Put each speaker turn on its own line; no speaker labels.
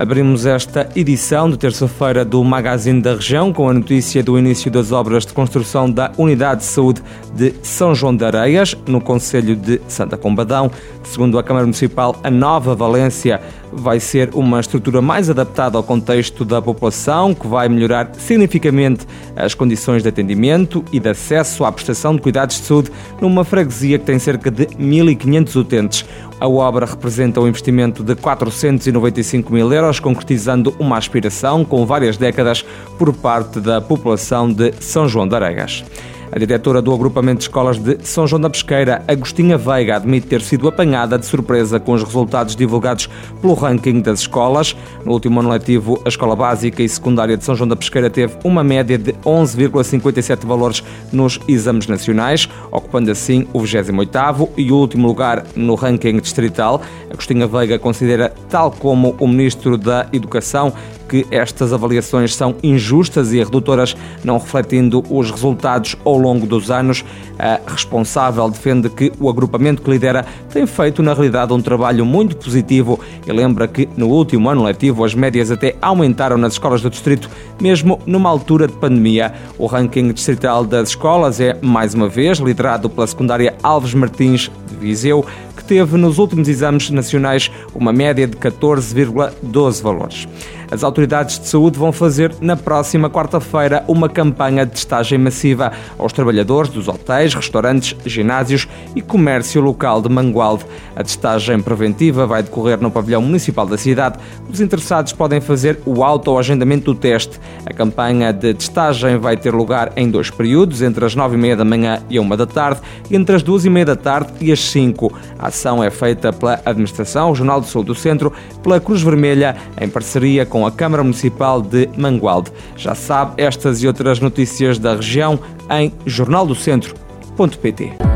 Abrimos esta edição de terça-feira do Magazine da Região com a notícia do início das obras de construção da Unidade de Saúde de São João de Areias, no Conselho de Santa Combadão. Segundo a Câmara Municipal, a nova Valência vai ser uma estrutura mais adaptada ao contexto da população, que vai melhorar significativamente as condições de atendimento e de acesso à prestação de cuidados de saúde numa freguesia que tem cerca de 1.500 utentes. A obra representa um investimento de 495 mil euros, concretizando uma aspiração com várias décadas por parte da população de São João de Aregas. A diretora do agrupamento de escolas de São João da Pesqueira, Agostinha Veiga, admite ter sido apanhada de surpresa com os resultados divulgados pelo ranking das escolas. No último ano letivo, a escola básica e secundária de São João da Pesqueira teve uma média de 11,57 valores nos exames nacionais, ocupando assim o 28º e último lugar no ranking distrital. Agostinha Veiga considera, tal como o ministro da Educação, que estas avaliações são injustas e redutoras, não refletindo os resultados ao longo dos anos. A responsável defende que o agrupamento que lidera tem feito, na realidade, um trabalho muito positivo e lembra que no último ano letivo as médias até aumentaram nas escolas do distrito, mesmo numa altura de pandemia. O ranking distrital das escolas é, mais uma vez, liderado pela secundária Alves Martins de Viseu, que teve nos últimos exames nacionais uma média de 14,12 valores. As autoridades de saúde vão fazer na próxima quarta-feira uma campanha de testagem massiva aos trabalhadores dos hotéis, restaurantes, ginásios e comércio local de Mangualde. A testagem preventiva vai decorrer no pavilhão municipal da cidade. Os interessados podem fazer o auto-agendamento do teste. A campanha de testagem vai ter lugar em dois períodos, entre as nove e meia da manhã e uma da tarde, e entre as duas e meia da tarde e as cinco. A ação é feita pela Administração Regional de Saúde do Centro, pela Cruz Vermelha, em parceria com com a Câmara Municipal de Mangualde. Já sabe estas e outras notícias da região em jornaldocentro.pt.